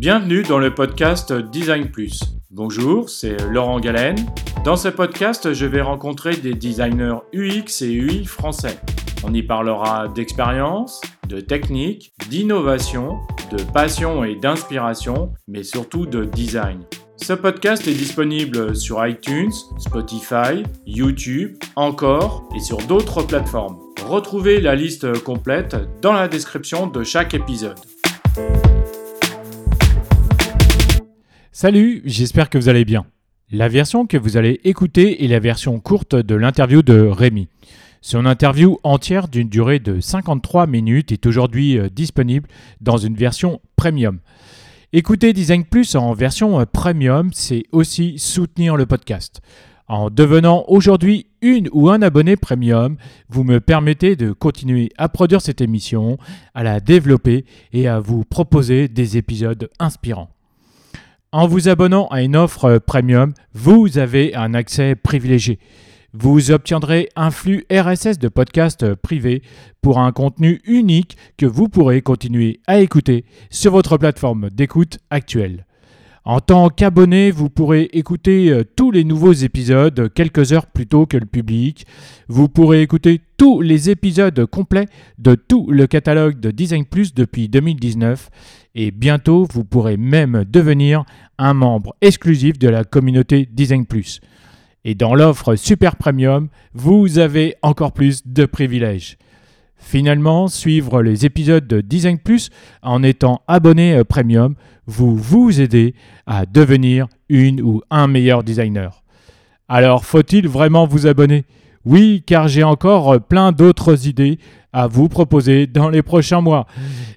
Bienvenue dans le podcast Design Plus. Bonjour, c'est Laurent Galen. Dans ce podcast, je vais rencontrer des designers UX et UI français. On y parlera d'expérience, de technique, d'innovation, de passion et d'inspiration, mais surtout de design. Ce podcast est disponible sur iTunes, Spotify, YouTube, encore et sur d'autres plateformes. Retrouvez la liste complète dans la description de chaque épisode. Salut, j'espère que vous allez bien. La version que vous allez écouter est la version courte de l'interview de Rémi. Son interview entière d'une durée de 53 minutes est aujourd'hui euh, disponible dans une version premium. Écouter Design Plus en version euh, premium, c'est aussi soutenir le podcast. En devenant aujourd'hui une ou un abonné premium, vous me permettez de continuer à produire cette émission, à la développer et à vous proposer des épisodes inspirants. En vous abonnant à une offre euh, premium, vous avez un accès privilégié. Vous obtiendrez un flux RSS de podcasts privés pour un contenu unique que vous pourrez continuer à écouter sur votre plateforme d'écoute actuelle. En tant qu'abonné, vous pourrez écouter euh, tous les nouveaux épisodes quelques heures plus tôt que le public. Vous pourrez écouter tous les épisodes complets de tout le catalogue de Design Plus depuis 2019. Et bientôt, vous pourrez même devenir un membre exclusif de la communauté Design Plus. Et dans l'offre Super Premium, vous avez encore plus de privilèges. Finalement, suivre les épisodes de Design Plus en étant abonné Premium vous vous aidez à devenir une ou un meilleur designer. Alors, faut-il vraiment vous abonner? Oui, car j'ai encore plein d'autres idées à vous proposer dans les prochains mois.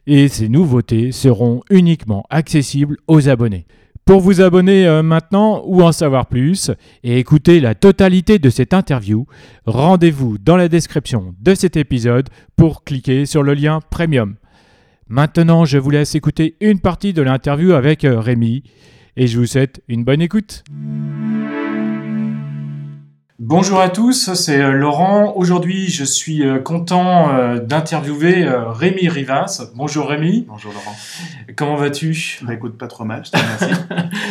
Et ces nouveautés seront uniquement accessibles aux abonnés. Pour vous abonner euh, maintenant ou en savoir plus et écouter la totalité de cette interview, rendez-vous dans la description de cet épisode pour cliquer sur le lien Premium. Maintenant, je vous laisse écouter une partie de l'interview avec euh, Rémi et je vous souhaite une bonne écoute. Bonjour à tous, c'est euh, Laurent. Aujourd'hui, je suis euh, content euh, d'interviewer Rémi Rivas. Bonjour Rémi. Bonjour Laurent. Comment vas-tu? Bah écoute, pas trop mal, je te remercie.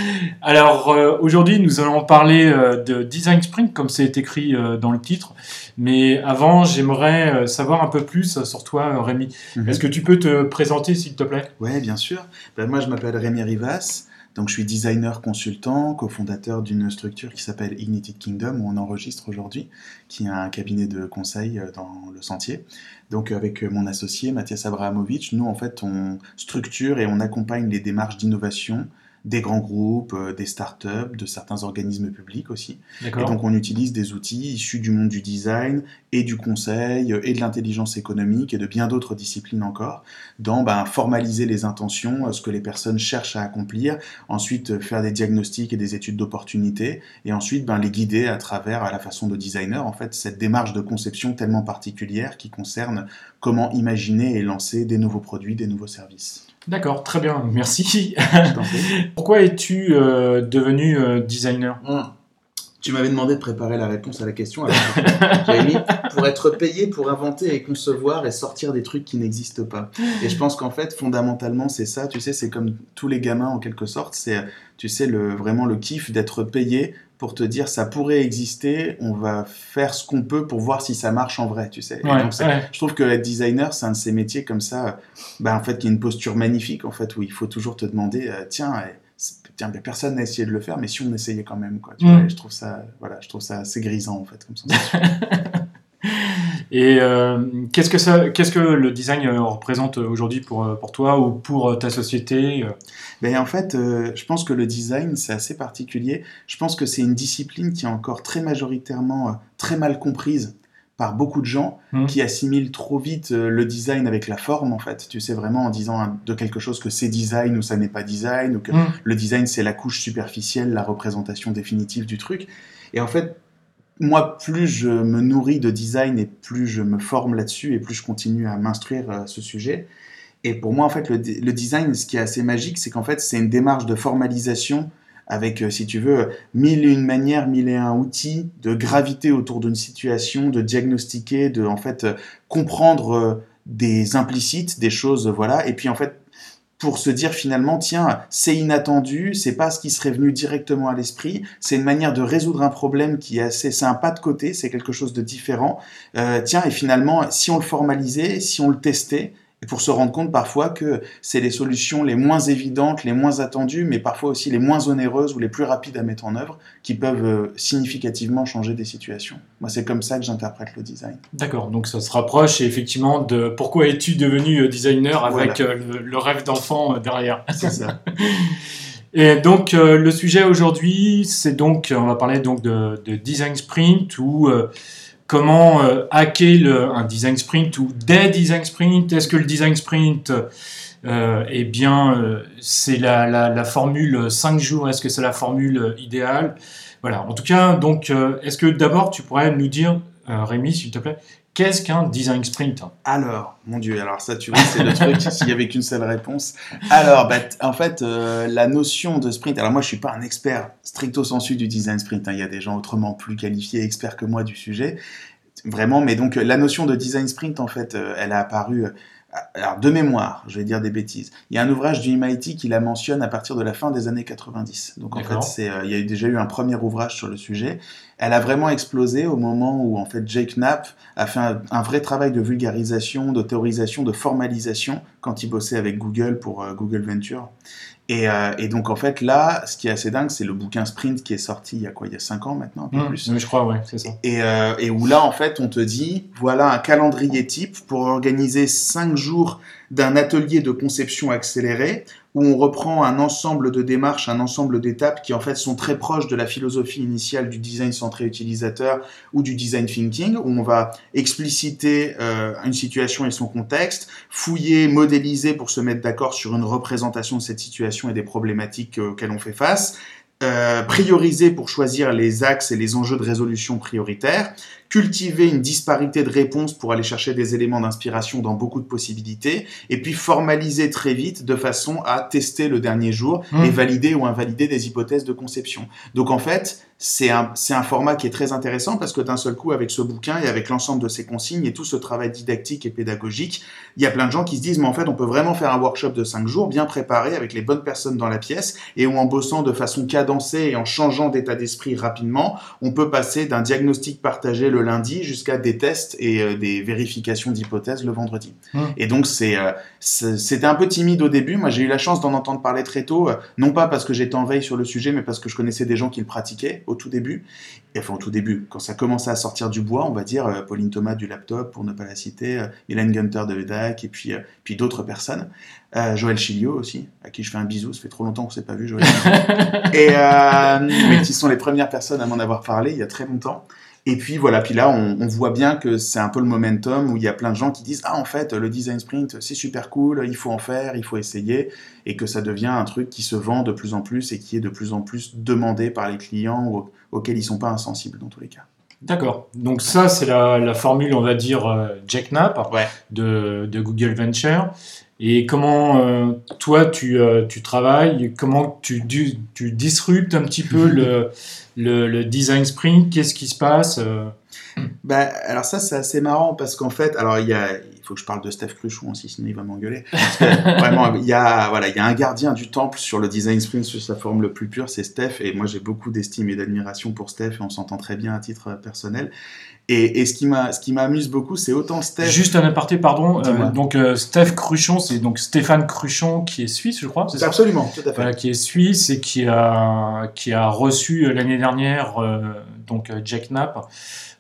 Alors aujourd'hui, nous allons parler de Design Sprint, comme c'est écrit dans le titre. Mais avant, j'aimerais savoir un peu plus sur toi, Rémi. Mhm. Est-ce que tu peux te présenter, s'il te plaît? Oui, bien sûr. Ben, moi, je m'appelle Rémi Rivas. Donc je suis designer consultant, cofondateur d'une structure qui s'appelle Ignited Kingdom, où on enregistre aujourd'hui, qui est un cabinet de conseil euh, dans le sentier. Donc avec euh, mon associé Mathias Abrahamovic, nous en fait on structure et on accompagne les démarches d'innovation des grands groupes, euh, des startups, de certains organismes publics aussi. Et donc on utilise des outils issus du monde du design et du conseil et de l'intelligence économique et de bien d'autres disciplines encore dans ben, formaliser les intentions, euh, ce que les personnes cherchent à accomplir, ensuite euh, faire des diagnostics et des études d'opportunité et ensuite ben, les guider à travers à la façon de designer en fait cette démarche de conception tellement particulière qui concerne comment imaginer et lancer des nouveaux produits, des nouveaux services. D'accord, très bien, merci. Pourquoi es-tu euh, devenu euh, designer? Hum. Tu m'avais demandé de préparer la réponse à la question. J'avais mis pour être payé pour inventer et concevoir et sortir des trucs qui n'existent pas. Et je pense qu'en fait, fondamentalement, c'est ça. Tu sais, c'est comme tous les gamins en quelque sorte. C'est, tu sais, le, vraiment le kiff d'être payé pour te dire ça pourrait exister, on va faire ce qu'on peut pour voir si ça marche en vrai, tu sais. Je trouve que être designer, c'est un de ces métiers comme ça, bah, en fait, qui a une posture magnifique, en fait, où il faut toujours te demander, euh, tiens, eh, tiens, personne n'a essayé de le faire, mais si on essayait quand même, quoi. Tu mm. vois, je trouve ça, voilà, je trouve ça assez grisant, en fait, comme sensation. Et euh, qu'est-ce que ça, qu'est-ce que le design euh, représente aujourd'hui pour, euh, pour toi ou pour ta société ben en fait, je pense que le design c'est assez particulier. Je pense que c'est une discipline qui est encore très majoritairement très mal comprise par beaucoup de gens mmh. qui assimilent trop vite le design avec la forme en fait. Tu sais vraiment en disant de quelque chose que c'est design ou ça n'est pas design ou que mmh. le design c'est la couche superficielle, la représentation définitive du truc. Et en fait, moi, plus je me nourris de design et plus je me forme là-dessus et plus je continue à m'instruire à ce sujet. Et pour moi, en fait, le, design, ce qui est assez magique, c'est qu'en fait, c'est une démarche de formalisation avec, euh, si tu veux, mille et une manières, mille et un outils de gravité autour d'une situation, de diagnostiquer, de, en fait, comprendre euh, des implicites, des choses, voilà. Et puis, en fait, pour se dire finalement, tiens, c'est inattendu, c'est pas ce qui serait venu directement à l'esprit, c'est une manière de résoudre un problème qui est assez, c'est un pas de côté, c'est quelque chose de différent. Euh, tiens, et finalement, si on le formalisait, si on le testait, et pour se rendre compte parfois que c'est les solutions les moins évidentes, les moins attendues, mais parfois aussi les moins onéreuses ou les plus rapides à mettre en œuvre, qui peuvent euh, significativement changer des situations. Moi, c'est comme ça que j'interprète le design. D'accord, donc ça se rapproche effectivement de pourquoi es-tu devenu euh, designer avec euh, le, rêve d'enfant derrière? C'est ça. Et donc le sujet aujourd'hui, c'est donc, on va parler donc de, de design sprint ou comment euh, hacker un design sprint ou des design sprints. Est-ce que le design sprint, euh, eh bien, euh, c'est la, formule 5 jours? Est-ce que c'est la formule idéale? Voilà. En tout cas, donc, est-ce que d'abord tu pourrais nous dire, Rémi, s'il te plaît, Qu'est-ce qu'un design sprint Alors, mon Dieu, alors ça, tu vois, c'est le truc, s'il n'y avait qu'une seule réponse. Alors, bah, en fait, la notion de sprint, alors moi, je suis pas un expert stricto sensu du design sprint, hein. il y a des gens autrement plus qualifiés, experts que moi du sujet, vraiment, mais donc la notion de design sprint, en fait, elle a apparu alors, de mémoire, je vais dire des bêtises. Il y a un ouvrage du MIT qui la mentionne à partir de la fin des années 90. Donc, en fait, c'est, euh, il y a déjà eu un premier ouvrage sur le sujet. Elle a vraiment explosé au moment où, en fait, Jake Knapp a fait un, vrai travail de vulgarisation, de théorisation, de formalisation quand il bossait avec Google pour euh, Google Venture. Euh, et, donc, en fait, là, ce qui est assez dingue, c'est le bouquin Sprint qui est sorti il y a quoi? Il y a 5 ans maintenant, un peu mmh, plus. Oui, je crois, ouais, c'est ça. Et, euh, et, où là, en fait, on te dit voilà un calendrier type pour organiser 5 jours d'un atelier de conception accéléré où on reprend un ensemble de démarches, un ensemble d'étapes qui en fait sont très proches de la philosophie initiale du design centré utilisateur ou du design thinking, où on va expliciter euh, une situation et son contexte, fouiller, modéliser pour se mettre d'accord sur une représentation de cette situation et des problématiques euh, auxquelles on fait face, euh, prioriser pour choisir les axes et les enjeux de résolution prioritaires, cultiver une disparité de réponses pour aller chercher des éléments d'inspiration dans beaucoup de possibilités, et puis formaliser très vite de façon à tester le dernier jour et mmh. valider ou invalider des hypothèses de conception. Donc en fait, c'est un, c'est un format qui est très intéressant parce que d'un seul coup, avec ce bouquin et avec l'ensemble de ces consignes et tout ce travail didactique et pédagogique, il y a plein de gens qui se disent, mais en fait, on peut vraiment faire un workshop de 5 jours, bien préparé, avec les bonnes personnes dans la pièce, et où en bossant de façon cadencée et en changeant d'état d'esprit rapidement, on peut passer d'un diagnostic partagé le lundi jusqu'à des tests et euh, des vérifications d'hypothèses le vendredi. Mmh. Et donc, c'est, euh, c'était un peu timide au début. Moi, j'ai eu la chance d'en entendre parler très tôt, euh, non pas parce que j'étais en veille sur le sujet, mais parce que je connaissais des gens qui le pratiquaient au tout début, et enfin au tout début, quand ça commençait à sortir du bois, on va dire euh, Pauline Thomas du laptop, pour ne pas la citer, euh, Hélène Gunter de Vedac, et puis, euh, puis d'autres personnes. Joël Chilio aussi, à qui je fais un bisou, ça fait trop longtemps qu'on ne s'est pas vu, Joël. et, mais qui sont les premières personnes à m'en avoir parlé il y a très longtemps. Et puis voilà, puis là, on, voit bien que c'est un peu le momentum où il y a plein de gens qui disent Ah, en fait, le design sprint, c'est super cool, il faut en faire, il faut essayer, et que ça devient un truc qui se vend de plus en plus et qui est de plus en plus demandé par les clients auxquels ils ne sont pas insensibles dans tous les cas. D'accord. Donc, ça, c'est la, formule, on va dire, euh, Jack Knapp de, de, Google Venture. Et comment euh, toi tu, euh, tu, travailles, comment tu, tu, disruptes un petit peu le, le, design sprint, qu'est-ce qui se passe euh? Bah, Alors ça c'est assez marrant parce qu'en fait, alors il y a, il faut que je parle de Steph Cruchon aussi, sinon il va m'engueuler. vraiment, il y, a, voilà, il y a un gardien du temple sur le design sprint sous sa forme le plus pure, c'est Steph, et moi j'ai beaucoup d'estime et d'admiration pour Steph, et on s'entend très bien à titre personnel. Et, ce qui m'a, ce qui m'amuse beaucoup, c'est autant Steph. Juste un aparté, pardon. Euh, donc euh, Steph Cruchon, c'est donc Stéphane Cruchon qui est suisse, je crois. C'est Absolument, tout à fait. qui est suisse et qui a qui a reçu euh, l'année dernière donc Jack Knapp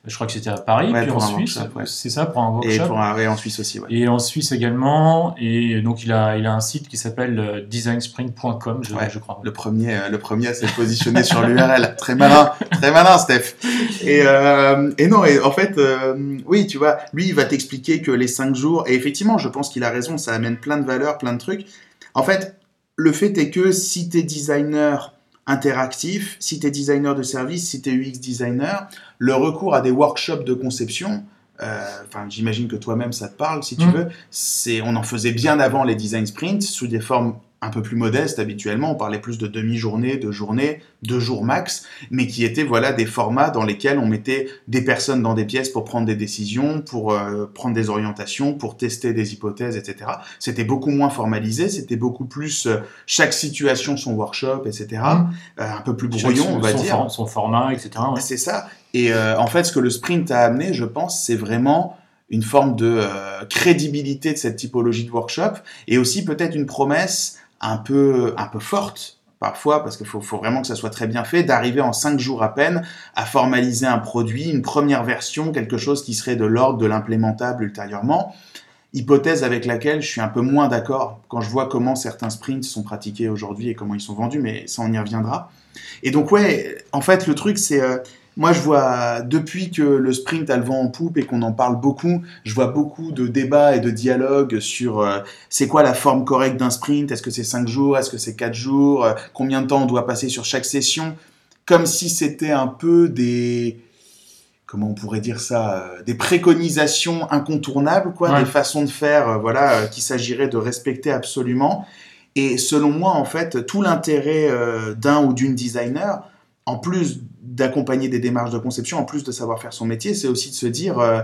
je crois que c'était à Paris, puis en Suisse, c'est ça, pour un workshop. Et, pour un, en Suisse aussi, ouais. Et en Suisse également, et donc il a, il a un site qui s'appelle euh, designsprint.com, je, je, crois. Le premier, euh, le premier à s'être positionné sur l'URL. Très malin, très malin, Steph. Et, euh, et non, et en fait, euh, oui, tu vois, lui, il va t'expliquer que les 5 jours, et effectivement, je pense qu'il a raison, ça amène plein de valeurs, plein de trucs. En fait, le fait est que si tu es designer interactif, si tu es designer de service, si tu es UX designer, le recours à des workshops de conception, euh, enfin, j'imagine que toi-même ça te parle si tu mm. veux, c'est, on en faisait bien avant les design sprints sous des formes un peu plus modestes habituellement. On parlait plus de demi-journée, de journée, deux jours max, mais qui étaient voilà des formats dans lesquels on mettait des personnes dans des pièces pour prendre des décisions, pour euh, prendre des orientations, pour tester des hypothèses, etc. C'était beaucoup moins formalisé, c'était beaucoup plus euh, chaque situation son workshop, etc. Mmh. un peu plus brouillon, on va dire. son format, etc. C'est ça. Et en fait, ce que le sprint a amené, je pense, c'est vraiment une forme de euh, crédibilité de cette typologie de workshop et aussi peut-être une promesse un peu, un peu forte parfois, parce qu'il faut, vraiment que ça soit très bien fait, d'arriver en cinq jours à peine à formaliser un produit, une première version, quelque chose qui serait de l'ordre de l'implémentable ultérieurement. Hypothèse avec laquelle je suis un peu moins d'accord quand je vois comment certains sprints sont pratiqués aujourd'hui et comment ils sont vendus, mais ça on y reviendra. Et donc ouais, en fait le truc c'est euh, moi, je vois, depuis que le sprint a le vent en poupe et qu'on en parle beaucoup, je vois beaucoup de débats et de dialogues sur euh, c'est quoi la forme correcte d'un sprint, est-ce que c'est 5 jours, est-ce que c'est 4 jours, euh, combien de temps on doit passer sur chaque session, comme si c'était un peu des, comment on pourrait dire ça, euh, des préconisations incontournables, quoi, des façons de faire, voilà, qu'il s'agirait de respecter absolument. Et selon moi, en fait, tout l'intérêt d'un ou d'une designer, en plus d'accompagner des démarches de conception, en plus de savoir faire son métier, c'est aussi de se dire, euh,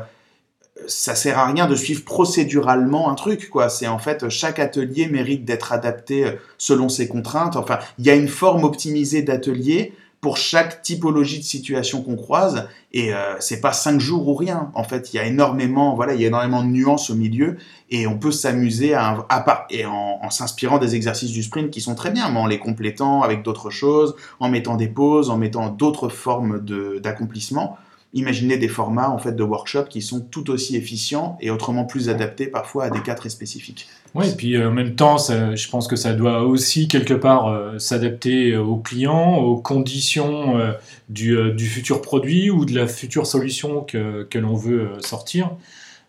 ça sert à rien de suivre procéduralement un truc, quoi. C'est en fait, chaque atelier mérite d'être adapté euh, selon ses contraintes. Enfin, il y a une forme optimisée d'atelier pour chaque typologie de situation qu'on croise et euh, c'est pas cinq jours ou rien en fait il y a énormément voilà il y a énormément de nuances au milieu et on peut s'amuser à, à, et en, s'inspirant des exercices du sprint qui sont très bien mais en les complétant avec d'autres choses en mettant des pauses en mettant d'autres formes d'accomplissement Imaginez des formats en fait de workshop qui sont tout aussi efficients et autrement plus adaptés parfois à des cas très spécifiques. Oui, et puis euh, en même temps, je pense que ça doit aussi quelque part euh, s'adapter euh, aux clients, aux conditions du, futur produit ou de la future solution que, l'on veut sortir.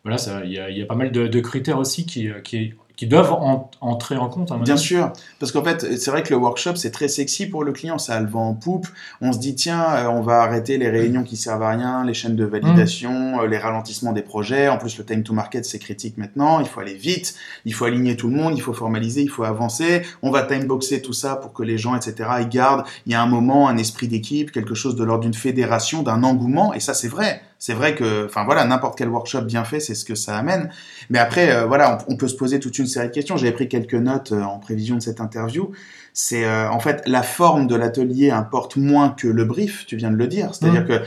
Voilà, il y, a pas mal de, de critères aussi qui, qui, qui doivent entrer en compte. Bien sûr, parce qu'en fait, c'est vrai que le workshop, c'est très sexy pour le client, ça a le vent en poupe. On se dit, tiens, euh, on va arrêter les réunions qui servent à rien, les chaînes de validation, mm. euh, les ralentissements des projets. En plus, le time to market, c'est critique maintenant. Il faut aller vite, il faut aligner tout le monde, il faut formaliser, il faut avancer. On va timeboxer tout ça pour que les gens, etc., ils gardent. Il y a un moment, un esprit d'équipe, quelque chose de l'ordre d'une fédération, d'un engouement, et ça, c'est vrai. C'est vrai que, enfin voilà, n'importe quel workshop bien fait, c'est ce que ça amène. Mais après, euh, voilà, on, peut se poser toute une série de questions. J'avais pris quelques notes euh, en prévision de cette interview. C'est euh, en fait la forme de l'atelier importe moins que le brief. Tu viens de le dire. C'est-à-dire mmh. que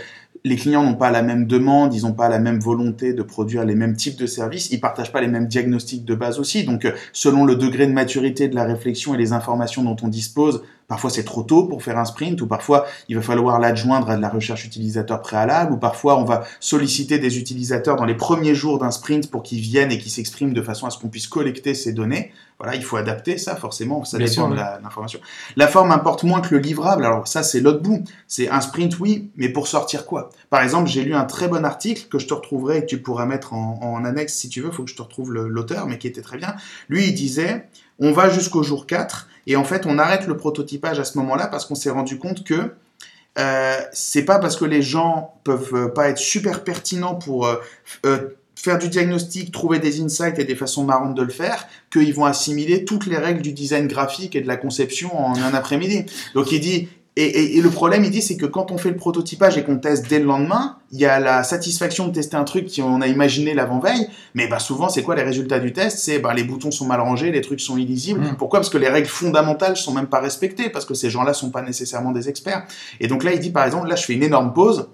les clients n'ont pas la même demande, ils n'ont pas la même volonté de produire les mêmes types de services, ils partagent pas les mêmes diagnostics de base aussi. Donc, selon le degré de maturité de la réflexion et les informations dont on dispose, Parfois, c'est trop tôt pour faire un sprint, ou parfois, il va falloir l'adjoindre à de la recherche utilisateur préalable, ou parfois, on va solliciter des utilisateurs dans les premiers jours d'un sprint pour qu'ils viennent et qu'ils s'expriment de façon à ce qu'on puisse collecter ces données. Voilà, il faut adapter ça, forcément, ça dépend de l'information. La, forme importe moins que le livrable, alors ça, c'est l'autre bout. C'est un sprint, oui, mais pour sortir quoi? Par exemple, j'ai lu un très bon article que je te retrouverai et que tu pourras mettre en, en annexe si tu veux, il faut que je te retrouve l'auteur, mais qui était très bien. Lui, il disait, on va jusqu'au jour 4, et en fait, on arrête le prototypage à ce moment-là parce qu'on s'est rendu compte que euh, c'est pas parce que les gens peuvent euh, pas être super pertinents pour euh, faire du diagnostic, trouver des insights et des façons marrantes de le faire, qu'ils vont assimiler toutes les règles du design graphique et de la conception en un après-midi. Donc il dit, et, le problème, il dit, c'est que quand on fait le prototypage et qu'on teste dès le lendemain, il y a la satisfaction de tester un truc qu'on a imaginé l'avant-veille, mais bah souvent, c'est quoi les résultats du test? C'est bah les boutons sont mal rangés, les trucs sont illisibles. Mmh. Pourquoi? Parce que les règles fondamentales sont même pas respectées, parce que ces gens-là sont pas nécessairement des experts. Et donc là, il dit, par exemple, là, je fais une énorme pause,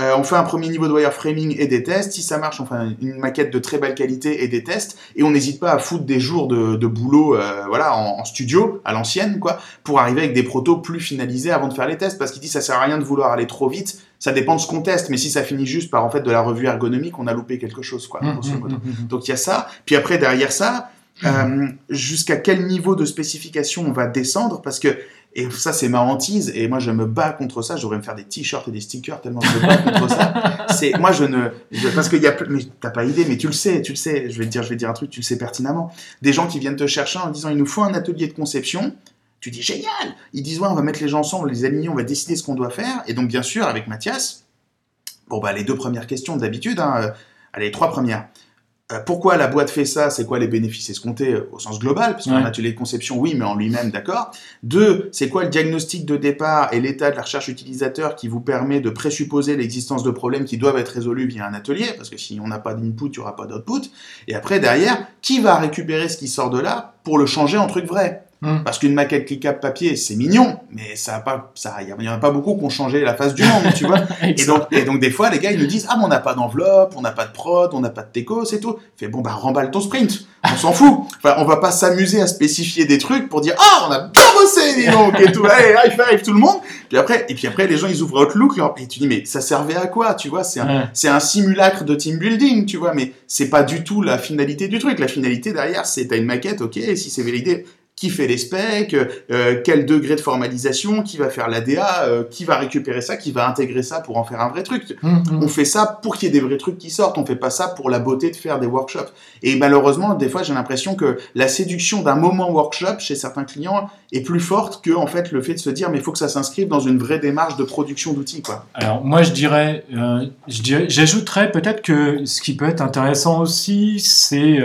euh, on fait un premier niveau de wireframing et des tests. Si ça marche, on fait une maquette de très belle qualité et des tests. Et on n'hésite pas à foutre des jours de, boulot, euh, voilà, en, studio à l'ancienne, quoi, pour arriver avec des protos plus finalisés avant de faire les tests. Parce qu'il dit ça sert à rien de vouloir aller trop vite. Ça dépend de ce qu'on teste, mais si ça finit juste par en fait de la revue ergonomique, on a loupé quelque chose, quoi. Mmh, mmh, mmh, Donc il y a ça. Puis après derrière ça, euh, jusqu'à quel niveau de spécification on va descendre? Parce que et ça, c'est ma hantise. Et moi, je me bats contre ça. J'aurais me faire des t-shirts et des stickers tellement je me bats contre ça. C'est, moi, je ne, parce qu'il y a, mais t'as pas idée, mais tu le sais, tu le sais. Je vais te dire, je vais te dire un truc, tu le sais pertinemment. Des gens qui viennent te chercher en disant, il nous faut un atelier de conception. Tu dis, génial! Ils disent, ouais, on va mettre les gens ensemble, les aligner, on va décider ce qu'on doit faire. Et donc, bien sûr, avec Mathias, bon, bah, les deux premières questions d'habitude, hein, euh, allez, les trois premières. Euh, pourquoi la boîte fait ça C'est quoi les bénéfices escomptés euh, au sens global Parce qu'un Ouais. atelier de conception, oui, mais en lui-même, d'accord. Deux, c'est quoi le diagnostic de départ et l'état de la recherche utilisateur qui vous permet de présupposer l'existence de problèmes qui doivent être résolus via un atelier Parce que si on n'a pas d'input, il n'y aura pas d'output. Et après, derrière, qui va récupérer ce qui sort de là pour le changer en truc vrai? Mm. Parce qu'une maquette cliquable papier, c'est mignon, mais ça a pas, ça, il y en a pas beaucoup qui ont changé la face du monde, tu vois. Et donc, et donc, des fois, les gars, ils nous disent, ah, mais on n'a pas d'enveloppe, on n'a pas de prod, on n'a pas de teco, c'est tout. Fait, bon, bah, remballe ton sprint. On s'en fout. Enfin, on va pas s'amuser à spécifier des trucs pour dire, ah, on a bien bossé, dis donc, et tout. Allez, high five, tout le monde. Puis après, et puis après, les gens, ils ouvrent Outlook, et tu dis, mais ça servait à quoi, tu vois? C'est un, Ouais. c'est un simulacre de team building, tu vois, mais c'est pas du tout la finalité du truc. La finalité derrière, c'est t'as une maquette, ok, si c'est validé, qui fait les specs, euh, quel degré de formalisation, qui va faire l'ADA, euh, qui va récupérer ça, qui va intégrer ça pour en faire un vrai truc. Mm, On fait ça pour qu'il y ait des vrais trucs qui sortent, on fait pas ça pour la beauté de faire des workshops. Et malheureusement, des fois, j'ai l'impression que la séduction d'un moment workshop chez certains clients est plus forte que en fait le fait de se dire mais il faut que ça s'inscrive dans une vraie démarche de production d'outils quoi. Alors moi je dirais, euh, j'ajouterais peut-être que ce qui peut être intéressant aussi, c'est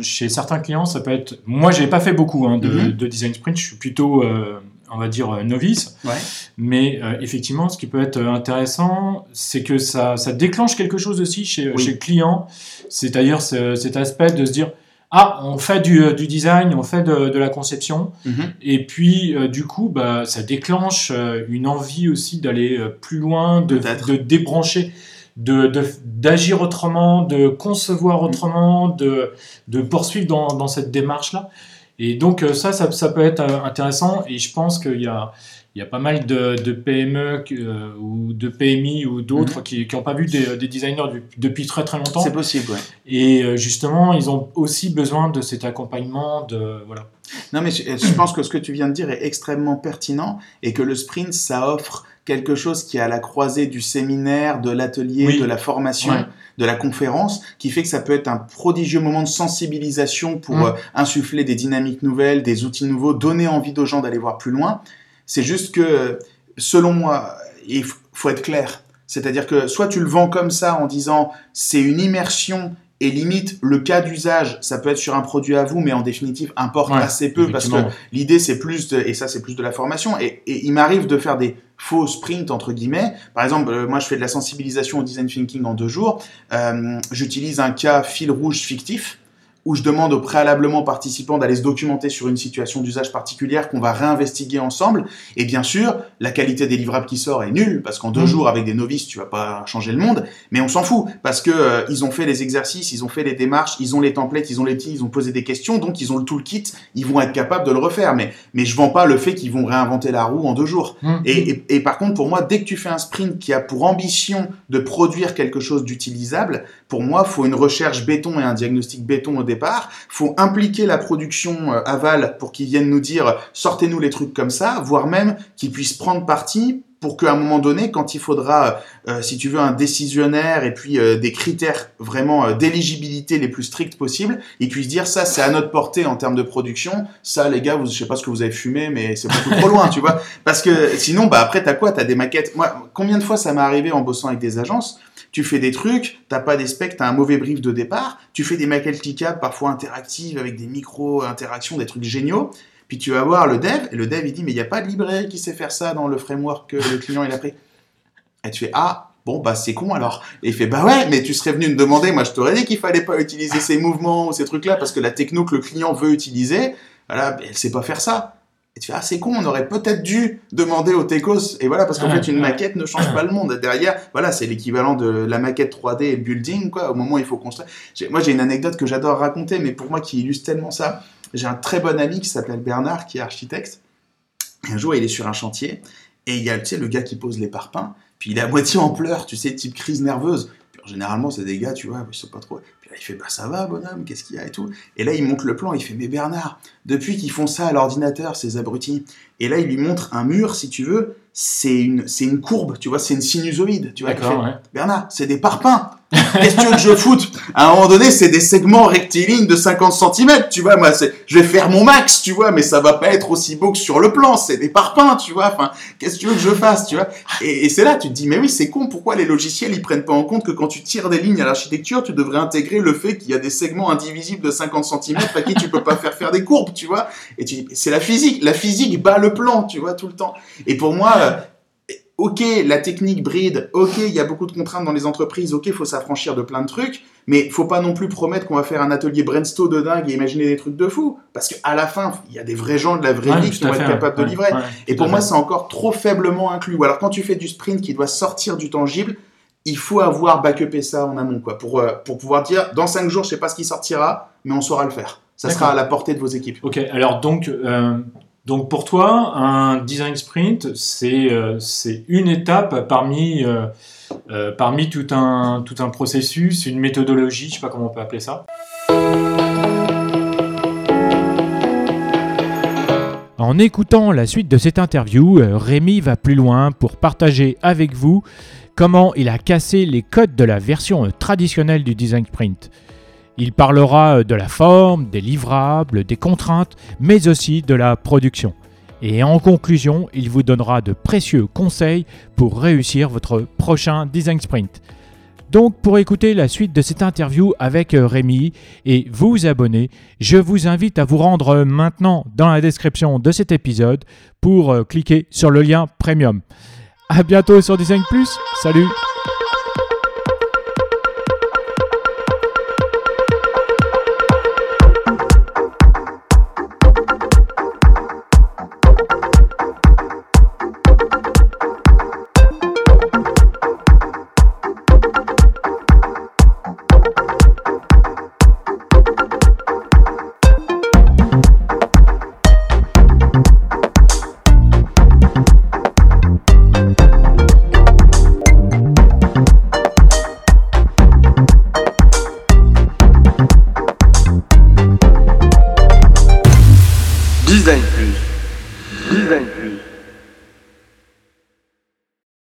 chez certains clients, ça peut être. Moi j'ai pas fait beaucoup hein, de, Mhm. de design sprint, je suis plutôt, euh, on va dire euh, novice, Ouais. mais euh, effectivement ce qui peut être intéressant, c'est que ça, ça déclenche quelque chose aussi chez, Oui. chez le client, c'est-à-dire ce- cet aspect de se dire ah on fait du, du design, on fait de, de la conception. Mhm. Et puis, euh, du coup, bah, ça déclenche euh, une envie aussi d'aller euh, plus loin, de, de débrancher, de- d'agir autrement, de concevoir autrement, de, de poursuivre dans, dans cette démarche-là. Et donc, euh, ça, ça, ça peut être euh, intéressant. Et je pense qu'il y a, il y a pas mal de, de PME que- euh, ou de PMI ou d'autres qui n'ont pas vu des, des designers du- depuis très très longtemps. C'est possible, ouais. Et justement, ils ont aussi besoin de cet accompagnement. De, voilà. Non, mais je, je pense que ce que tu viens de dire est extrêmement pertinent et que le sprint, ça offre quelque chose qui est à la croisée du séminaire, de l'atelier, Oui. de la formation, Ouais. De la conférence, qui fait que ça peut être un prodigieux moment de sensibilisation pour Mm. euh, insuffler des dynamiques nouvelles, des outils nouveaux, donner envie aux gens d'aller voir plus loin. C'est juste que, selon moi, il faut être clair. C'est-à-dire que soit tu le vends comme ça en disant c'est une immersion et limite le cas d'usage, ça peut être sur un produit à vous, mais en définitive importe Ouais, assez peu parce que. L'idée, c'est plus de, et ça, c'est plus de la formation. Et, et il m'arrive de faire des faux sprints, entre guillemets. Par exemple, euh, moi, je fais de la sensibilisation au design thinking en deux jours. Euh, J'utilise un cas fil rouge fictif où je demande aux préalablement participants d'aller se documenter sur une situation d'usage particulière qu'on va réinvestiguer ensemble. Et bien sûr, la qualité des livrables qui sort est nulle, parce qu'en deux Mhm. jours, avec des novices, tu vas pas changer le monde. Mais on s'en fout, parce que euh, ils ont fait les exercices, ils ont fait les démarches, ils ont les templates, ils ont les petits, ils ont posé des questions, donc ils ont le toolkit, ils vont être capables de le refaire. Mais, mais je vends pas le fait qu'ils vont réinventer la roue en deux jours. Mmh. Et, et, et par contre, pour moi, dès que tu fais un sprint qui a pour ambition de produire quelque chose d'utilisable, pour moi, faut une recherche béton et un diagnostic béton au départ. Faut impliquer la production euh, aval pour qu'ils viennent nous dire sortez-nous les trucs comme ça, voire même qu'ils puissent prendre parti pour qu'à un moment donné, quand il faudra, euh, si tu veux, un décisionnaire et puis euh, des critères vraiment euh, d'éligibilité les plus stricts possibles, ils puissent dire ça, c'est à notre portée en termes de production. Ça, les gars, vous, je sais pas ce que vous avez fumé, mais c'est beaucoup trop loin, tu vois. Parce que sinon, bah après, t'as quoi? T'as des maquettes. Moi, combien de fois ça m'est arrivé en bossant avec des agences tu fais des trucs, t'as pas des specs, t'as un mauvais brief de départ, tu fais des maquettes parfois interactives, avec des micro-interactions, des trucs géniaux, puis tu vas voir le dev, et le dev il dit, mais il n'y a pas de librairie qui sait faire ça dans le framework que le client il a pris. Et tu fais, ah, bon, bah c'est con alors. Et il fait, bah ouais, mais tu serais venu me demander, moi je t'aurais dit qu'il fallait pas utiliser ces mouvements ou ces trucs-là, parce que la techno que le client veut utiliser, voilà, elle sait pas faire ça. Et tu fais, ah, c'est con, on aurait peut-être dû demander au Tecos. Et voilà, parce qu'en Ouais, fait, une ouais. maquette ne change pas le monde. Derrière, voilà, c'est l'équivalent de la maquette 3D et le building, quoi, au moment où il faut construire. Moi, j'ai une anecdote que j'adore raconter, mais pour moi, qui illustre tellement ça. J'ai un très bon ami qui s'appelle Bernard, qui est architecte. Et un jour, il est sur un chantier, et il y a, tu sais, le gars qui pose les parpaings, puis il est à moitié en pleurs, tu sais, type crise nerveuse. Généralement, c'est des gars, tu vois, je sais pas trop. Puis là, il fait, bah ça va, bonhomme, qu'est-ce qu'il y a et tout. Et là, il monte le plan, il fait, mais Bernard, depuis qu'ils font ça à l'ordinateur, ces abrutis, et là, il lui montre un mur, si tu veux, c'est une, c'est une courbe, tu vois, c'est une sinusoïde, tu vois. fait, ouais. Bernard, c'est des parpaings. Qu'est-ce que je foute À un moment donné, c'est des segments rectilignes de 50 cm, tu vois. Moi, je vais faire mon max, tu vois, mais ça va pas être aussi beau que sur le plan. C'est des parpaings, tu vois. Enfin, qu'est-ce que tu veux que je fasse, tu vois? Et, et c'est là, tu te dis, mais oui, c'est con. Pourquoi les logiciels ils prennent pas en compte que quand tu tires des lignes à l'architecture, tu devrais intégrer le fait qu'il y a des segments indivisibles de 50 cm à qui tu peux pas faire faire des courbes, tu vois? Et tu, c'est la physique. La physique bat le plan, tu vois, tout le temps. Et pour moi. Ok, la technique bride, ok, il y a beaucoup de contraintes dans les entreprises, ok, il faut s'affranchir de plein de trucs, mais faut pas non plus promettre qu'on va faire un atelier brainstorm de dingue et imaginer des trucs de fou, parce qu'à la fin, il y a des vrais gens de la vraie Ouais, vie qui vont être capables de livrer. ouais, Et pour moi, c'est encore trop faiblement inclus. Ou alors, quand tu fais du sprint qui doit sortir du tangible, il faut avoir backupé ça en amont, quoi, pour, euh, pour pouvoir dire, dans 5 jours, je sais pas ce qui sortira, mais on saura le faire. Ça sera à la portée de vos équipes. Ok, alors donc, euh, donc pour toi, un design sprint, c'est euh, une étape parmi, euh, euh, parmi tout, un, tout un processus, une méthodologie, je sais pas comment on peut appeler ça. En écoutant la suite de cette interview, Rémi va plus loin pour partager avec vous comment il a cassé les codes de la version traditionnelle du design sprint. Il parlera euh, de la forme, des livrables, des contraintes, mais aussi de la production. Et en conclusion, il vous donnera de précieux conseils pour réussir votre prochain design sprint. Donc pour écouter la suite de cette interview avec euh, Rémi et vous abonner, je vous invite à vous rendre maintenant dans la description de cet épisode pour euh, cliquer sur le lien premium. À bientôt sur Design Plus. Salut